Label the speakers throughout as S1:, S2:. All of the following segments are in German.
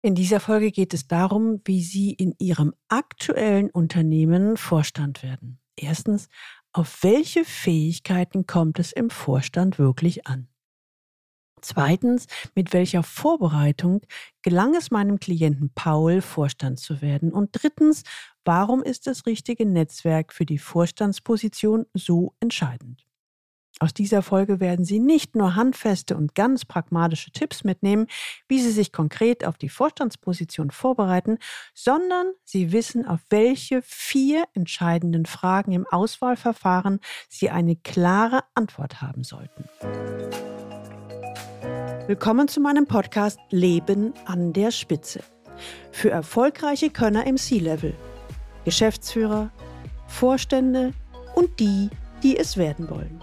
S1: In dieser Folge geht es darum, wie Sie in Ihrem aktuellen Unternehmen Vorstand werden. Erstens, auf welche Fähigkeiten kommt es im Vorstand wirklich an? Zweitens, mit welcher Vorbereitung gelang es meinem Klienten Paul, Vorstand zu werden? Und drittens, warum ist das richtige Netzwerk für die Vorstandsposition so entscheidend? Aus dieser Folge werden Sie nicht nur handfeste und ganz pragmatische Tipps mitnehmen, wie Sie sich konkret auf die Vorstandsposition vorbereiten, sondern Sie wissen, auf welche vier entscheidenden Fragen im Auswahlverfahren Sie eine klare Antwort haben sollten. Willkommen zu meinem Podcast Leben an der Spitze. Für erfolgreiche Könner im C-Level, Geschäftsführer, Vorstände und die, die es werden wollen.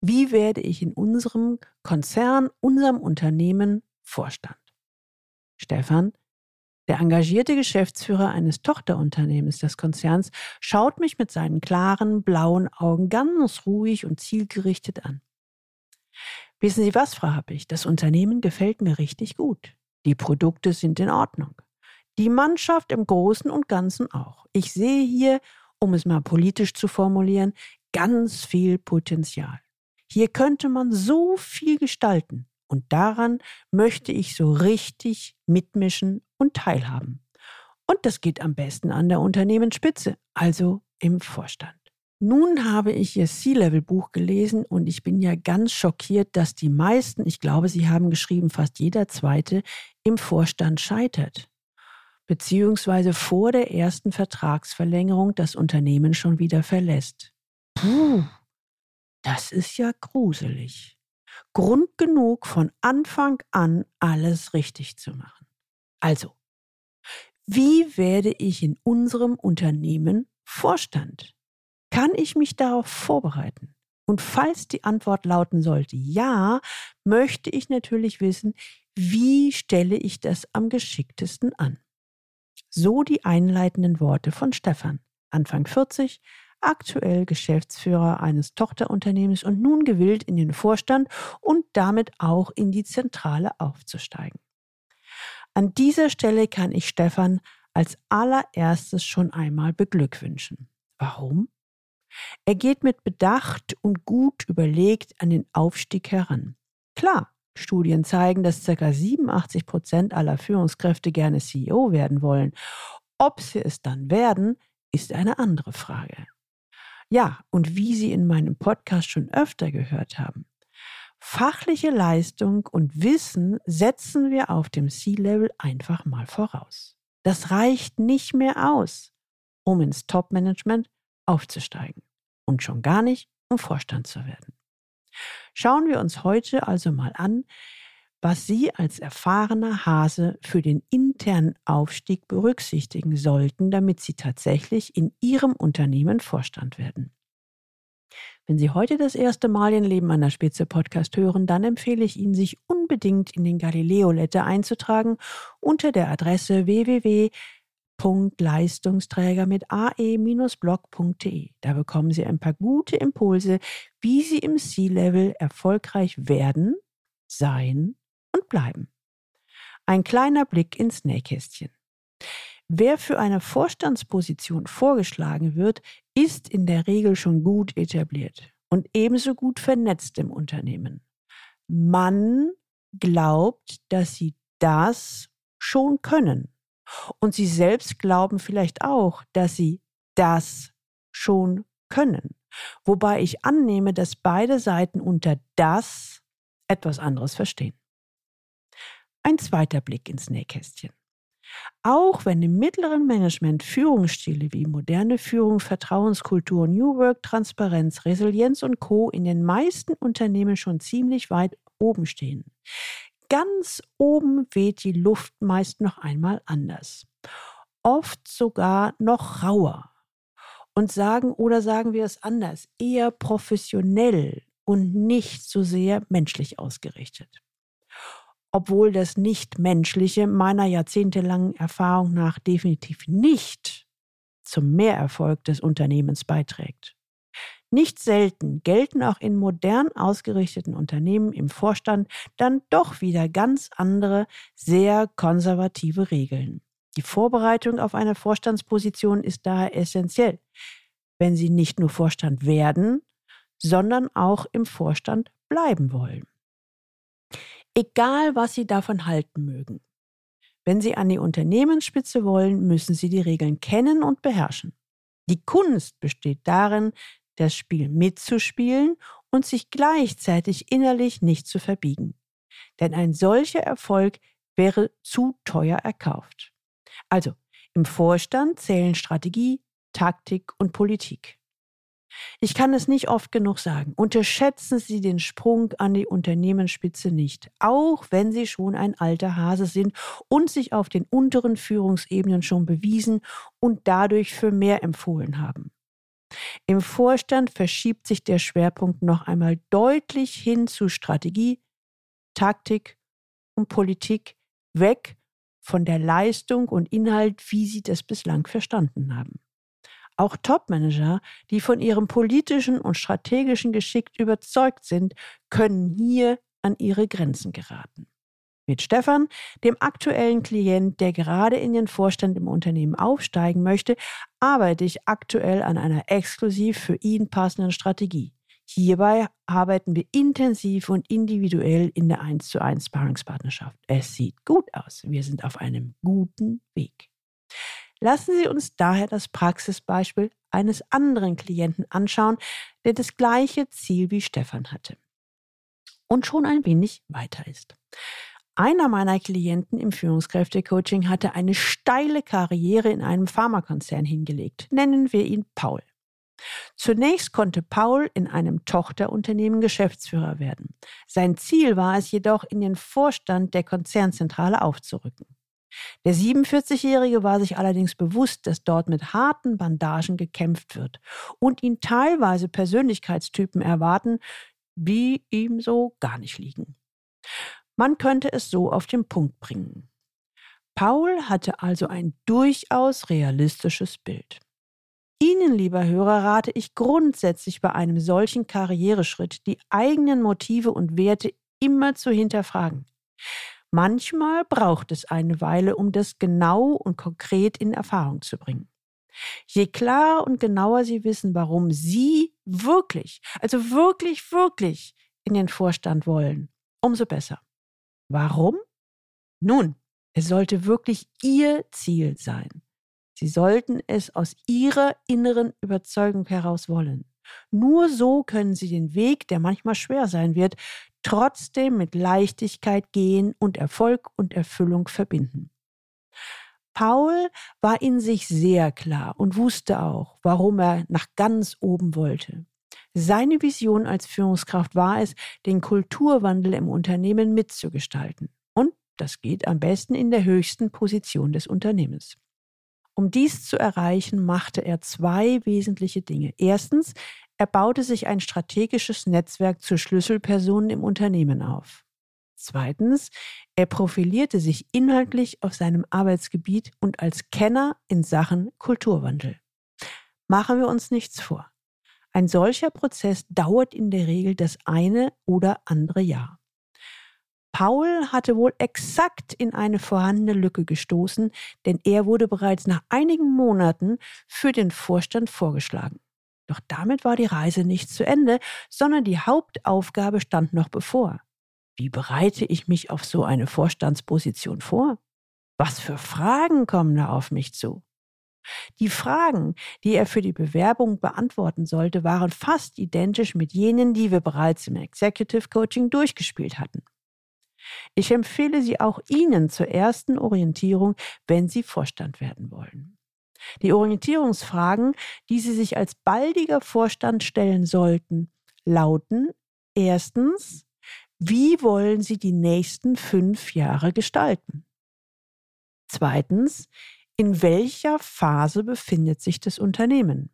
S1: wie werde ich in unserem Konzern, unserem Unternehmen Vorstand? Stefan, der engagierte Geschäftsführer eines Tochterunternehmens des Konzerns, schaut mich mit seinen klaren, blauen Augen ganz ruhig und zielgerichtet an. Wissen Sie was, Frau Happig, das Unternehmen gefällt mir richtig gut. Die Produkte sind in Ordnung. Die Mannschaft im Großen und Ganzen auch. Ich sehe hier, um es mal politisch zu formulieren, ganz viel Potenzial. Hier könnte man so viel gestalten und daran möchte ich so richtig mitmischen und teilhaben. Und das geht am besten an der Unternehmensspitze, also im Vorstand. Nun habe ich Ihr C-Level-Buch gelesen und ich bin ja ganz schockiert, dass die meisten, ich glaube, Sie haben geschrieben, fast jeder zweite, im Vorstand scheitert. Beziehungsweise vor der ersten Vertragsverlängerung das Unternehmen schon wieder verlässt. Puh, das ist ja gruselig. Grund genug, von Anfang an alles richtig zu machen. Also, wie werde ich in unserem Unternehmen Vorstand? Kann ich mich darauf vorbereiten? Und falls die Antwort lauten sollte ja, möchte ich natürlich wissen, wie stelle ich das am geschicktesten an? So die einleitenden Worte von Stefan, Anfang 40, aktuell Geschäftsführer eines Tochterunternehmens und nun gewillt in den Vorstand und damit auch in die Zentrale aufzusteigen. An dieser Stelle kann ich Stefan als allererstes schon einmal beglückwünschen. Warum? Er geht mit Bedacht und gut überlegt an den Aufstieg heran. Klar, Studien zeigen, dass ca. 87 Prozent aller Führungskräfte gerne CEO werden wollen. Ob sie es dann werden, ist eine andere Frage. Ja, und wie Sie in meinem Podcast schon öfter gehört haben, fachliche Leistung und Wissen setzen wir auf dem C-Level einfach mal voraus. Das reicht nicht mehr aus, um ins Top-Management aufzusteigen und schon gar nicht, um Vorstand zu werden. Schauen wir uns heute also mal an, was Sie als erfahrener Hase für den internen Aufstieg berücksichtigen sollten, damit Sie tatsächlich in Ihrem Unternehmen Vorstand werden. Wenn Sie heute das erste Mal den Leben an der Spitze Podcast hören, dann empfehle ich Ihnen, sich unbedingt in den Galileo Letter einzutragen unter der Adresse www Leistungsträger mit ae-blog.de. Da bekommen Sie ein paar gute Impulse, wie Sie im C-Level erfolgreich werden, sein bleiben. Ein kleiner Blick ins Nähkästchen. Wer für eine Vorstandsposition vorgeschlagen wird, ist in der Regel schon gut etabliert und ebenso gut vernetzt im Unternehmen. Man glaubt, dass sie das schon können und sie selbst glauben vielleicht auch, dass sie das schon können. Wobei ich annehme, dass beide Seiten unter das etwas anderes verstehen. Ein zweiter Blick ins Nähkästchen. Auch wenn im mittleren Management Führungsstile wie moderne Führung, Vertrauenskultur, New Work, Transparenz, Resilienz und Co. in den meisten Unternehmen schon ziemlich weit oben stehen, ganz oben weht die Luft meist noch einmal anders. oft sogar noch rauer und sagen, oder sagen wir es anders, eher professionell und nicht so sehr menschlich ausgerichtet. Obwohl das Nicht-Menschliche meiner jahrzehntelangen Erfahrung nach definitiv nicht zum Mehrerfolg des Unternehmens beiträgt. Nicht selten gelten auch in modern ausgerichteten Unternehmen im Vorstand dann doch wieder ganz andere, sehr konservative Regeln. Die Vorbereitung auf eine Vorstandsposition ist daher essentiell, wenn Sie nicht nur Vorstand werden, sondern auch im Vorstand bleiben wollen. Egal, was Sie davon halten mögen. Wenn Sie an die Unternehmensspitze wollen, müssen Sie die Regeln kennen und beherrschen. Die Kunst besteht darin, das Spiel mitzuspielen und sich gleichzeitig innerlich nicht zu verbiegen. Denn ein solcher Erfolg wäre zu teuer erkauft. Also, im Vorstand zählen Strategie, Taktik und Politik. Ich kann es nicht oft genug sagen. Unterschätzen Sie den Sprung an die Unternehmensspitze nicht, auch wenn Sie schon ein alter Hase sind und sich auf den unteren Führungsebenen schon bewiesen und dadurch für mehr empfohlen haben. Im Vorstand verschiebt sich der Schwerpunkt noch einmal deutlich hin zu Strategie, Taktik und Politik, weg von der Leistung und Inhalt, wie Sie das bislang verstanden haben. Auch Topmanager, die von ihrem politischen und strategischen Geschick überzeugt sind, können hier an ihre Grenzen geraten. Mit Stefan, dem aktuellen Klient, der gerade in den Vorstand im Unternehmen aufsteigen möchte, arbeite ich aktuell an einer exklusiv für ihn passenden Strategie. Hierbei arbeiten wir intensiv und individuell in der 1 zu 1 Sparringspartnerschaft. Es sieht gut aus. Wir sind auf einem guten Weg. Lassen Sie uns daher das Praxisbeispiel eines anderen Klienten anschauen, der das gleiche Ziel wie Stefan hatte und schon ein wenig weiter ist. Einer meiner Klienten im Führungskräftecoaching hatte eine steile Karriere in einem Pharmakonzern hingelegt. Nennen wir ihn Paul. Zunächst konnte Paul in einem Tochterunternehmen Geschäftsführer werden. Sein Ziel war es jedoch, in den Vorstand der Konzernzentrale aufzurücken. Der 47-Jährige war sich allerdings bewusst, dass dort mit harten Bandagen gekämpft wird und ihn teilweise Persönlichkeitstypen erwarten, die ihm so gar nicht liegen. Man könnte es so auf den Punkt bringen. Paul hatte also ein durchaus realistisches Bild. Ihnen, lieber Hörer, rate ich grundsätzlich bei einem solchen Karriereschritt, die eigenen Motive und Werte immer zu hinterfragen. Manchmal braucht es eine Weile, um das genau und konkret in Erfahrung zu bringen. Je klarer und genauer Sie wissen, warum Sie wirklich, also wirklich, wirklich in den Vorstand wollen, umso besser. Warum? Nun, es sollte wirklich Ihr Ziel sein. Sie sollten es aus Ihrer inneren Überzeugung heraus wollen. Nur so können Sie den Weg, der manchmal schwer sein wird, trotzdem mit Leichtigkeit gehen und Erfolg und Erfüllung verbinden. Paul war in sich sehr klar und wusste auch, warum er nach ganz oben wollte. Seine Vision als Führungskraft war es, den Kulturwandel im Unternehmen mitzugestalten. Und das geht am besten in der höchsten Position des Unternehmens. Um dies zu erreichen, machte er zwei wesentliche Dinge. Erstens, er baute sich ein strategisches Netzwerk zu Schlüsselpersonen im Unternehmen auf. Zweitens, er profilierte sich inhaltlich auf seinem Arbeitsgebiet und als Kenner in Sachen Kulturwandel. Machen wir uns nichts vor. Ein solcher Prozess dauert in der Regel das eine oder andere Jahr. Paul hatte wohl exakt in eine vorhandene Lücke gestoßen, denn er wurde bereits nach einigen Monaten für den Vorstand vorgeschlagen. Doch damit war die Reise nicht zu Ende, sondern die Hauptaufgabe stand noch bevor. Wie bereite ich mich auf so eine Vorstandsposition vor? Was für Fragen kommen da auf mich zu? Die Fragen, die er für die Bewerbung beantworten sollte, waren fast identisch mit jenen, die wir bereits im Executive Coaching durchgespielt hatten. Ich empfehle sie auch Ihnen zur ersten Orientierung, wenn Sie Vorstand werden wollen. Die Orientierungsfragen, die Sie sich als baldiger Vorstand stellen sollten, lauten erstens, wie wollen Sie die nächsten fünf Jahre gestalten? Zweitens, In welcher Phase befindet sich das Unternehmen?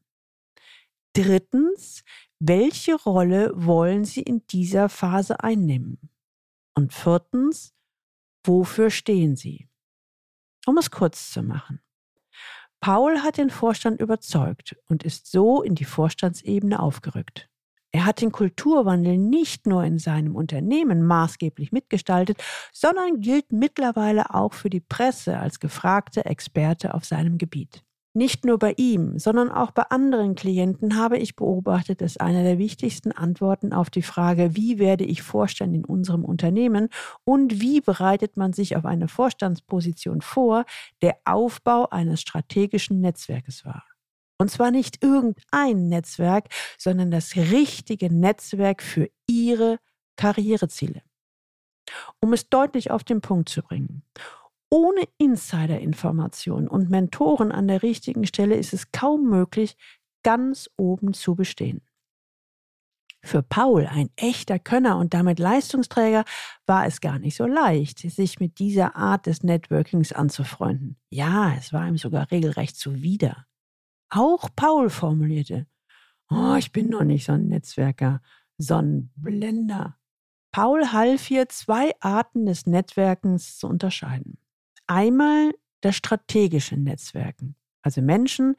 S1: Drittens, welche Rolle wollen Sie in dieser Phase einnehmen? Und viertens, wofür stehen Sie? Um es kurz zu machen. Paul hat den Vorstand überzeugt und ist so in die Vorstandsebene aufgerückt. Er hat den Kulturwandel nicht nur in seinem Unternehmen maßgeblich mitgestaltet, sondern gilt mittlerweile auch für die Presse als gefragter Experte auf seinem Gebiet. Nicht nur bei ihm, sondern auch bei anderen Klienten habe ich beobachtet, dass eine der wichtigsten Antworten auf die Frage, wie werde ich Vorstand in unserem Unternehmen und wie bereitet man sich auf eine Vorstandsposition vor, der Aufbau eines strategischen Netzwerkes war. Und zwar nicht irgendein Netzwerk, sondern das richtige Netzwerk für Ihre Karriereziele. Um es deutlich auf den Punkt zu bringen. Ohne Insider-Informationen und Mentoren an der richtigen Stelle ist es kaum möglich, ganz oben zu bestehen. Für Paul, ein echter Könner und damit Leistungsträger, war es gar nicht so leicht, sich mit dieser Art des Networkings anzufreunden. Ja, es war ihm sogar regelrecht zuwider. Auch Paul formulierte, oh, ich bin noch nicht so ein Netzwerker, so ein Blender. Paul half hier, zwei Arten des Netzwerkens zu unterscheiden. Einmal das strategische Netzwerken, also Menschen,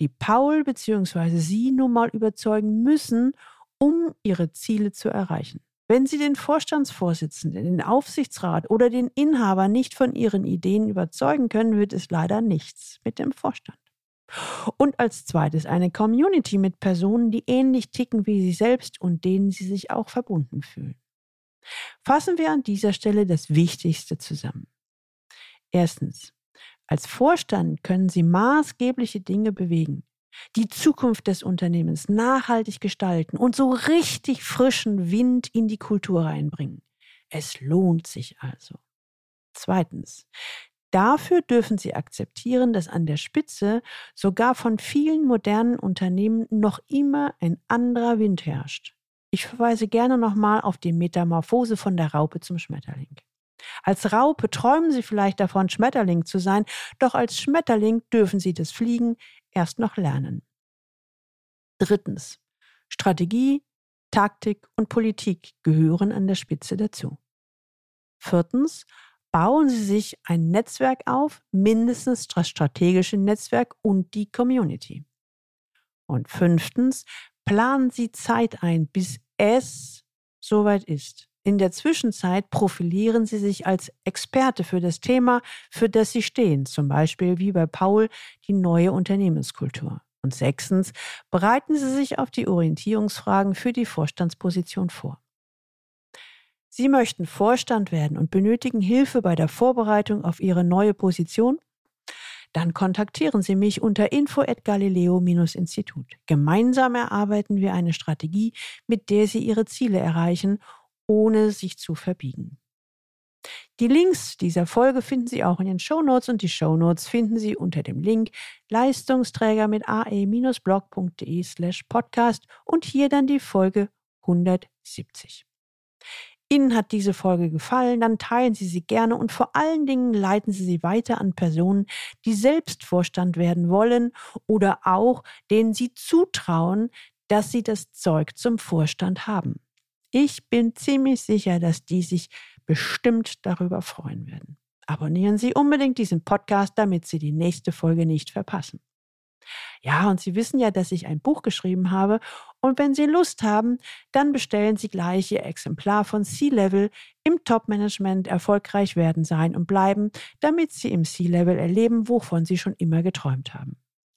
S1: die Paul bzw. Sie nun mal überzeugen müssen, um ihre Ziele zu erreichen. Wenn Sie den Vorstandsvorsitzenden, den Aufsichtsrat oder den Inhaber nicht von Ihren Ideen überzeugen können, wird es leider nichts mit dem Vorstand. Und als zweites eine Community mit Personen, die ähnlich ticken wie Sie selbst und denen Sie sich auch verbunden fühlen. Fassen wir an dieser Stelle das Wichtigste zusammen. Erstens. Als Vorstand können Sie maßgebliche Dinge bewegen, die Zukunft des Unternehmens nachhaltig gestalten und so richtig frischen Wind in die Kultur reinbringen. Es lohnt sich also. Zweitens. Dafür dürfen Sie akzeptieren, dass an der Spitze sogar von vielen modernen Unternehmen noch immer ein anderer Wind herrscht. Ich verweise gerne nochmal auf die Metamorphose von der Raupe zum Schmetterling. Als Raupe träumen Sie vielleicht davon, Schmetterling zu sein, doch als Schmetterling dürfen Sie das Fliegen erst noch lernen. Drittens. Strategie, Taktik und Politik gehören an der Spitze dazu. Viertens. Bauen Sie sich ein Netzwerk auf, mindestens das strategische Netzwerk und die Community. Und fünftens, planen Sie Zeit ein, bis es soweit ist. In der Zwischenzeit profilieren Sie sich als Experte für das Thema, für das Sie stehen, zum Beispiel wie bei Paul die neue Unternehmenskultur. Und sechstens, bereiten Sie sich auf die Orientierungsfragen für die Vorstandsposition vor. Sie möchten Vorstand werden und benötigen Hilfe bei der Vorbereitung auf Ihre neue Position? Dann kontaktieren Sie mich unter info@galileo-institut. Gemeinsam erarbeiten wir eine Strategie, mit der Sie Ihre Ziele erreichen ohne sich zu verbiegen. Die Links dieser Folge finden Sie auch in den Shownotes und die Shownotes finden Sie unter dem Link Leistungsträger mit ae-blog.de slash podcast und hier dann die Folge 170. Ihnen hat diese Folge gefallen, dann teilen Sie sie gerne und vor allen Dingen leiten Sie sie weiter an Personen, die selbst Vorstand werden wollen oder auch denen Sie zutrauen, dass sie das Zeug zum Vorstand haben. Ich bin ziemlich sicher, dass die sich bestimmt darüber freuen werden. Abonnieren Sie unbedingt diesen Podcast, damit Sie die nächste Folge nicht verpassen. Ja, und Sie wissen ja, dass ich ein Buch geschrieben habe. Und wenn Sie Lust haben, dann bestellen Sie gleich Ihr Exemplar von C-Level im Top-Management erfolgreich werden sein und bleiben, damit Sie im C-Level erleben, wovon Sie schon immer geträumt haben.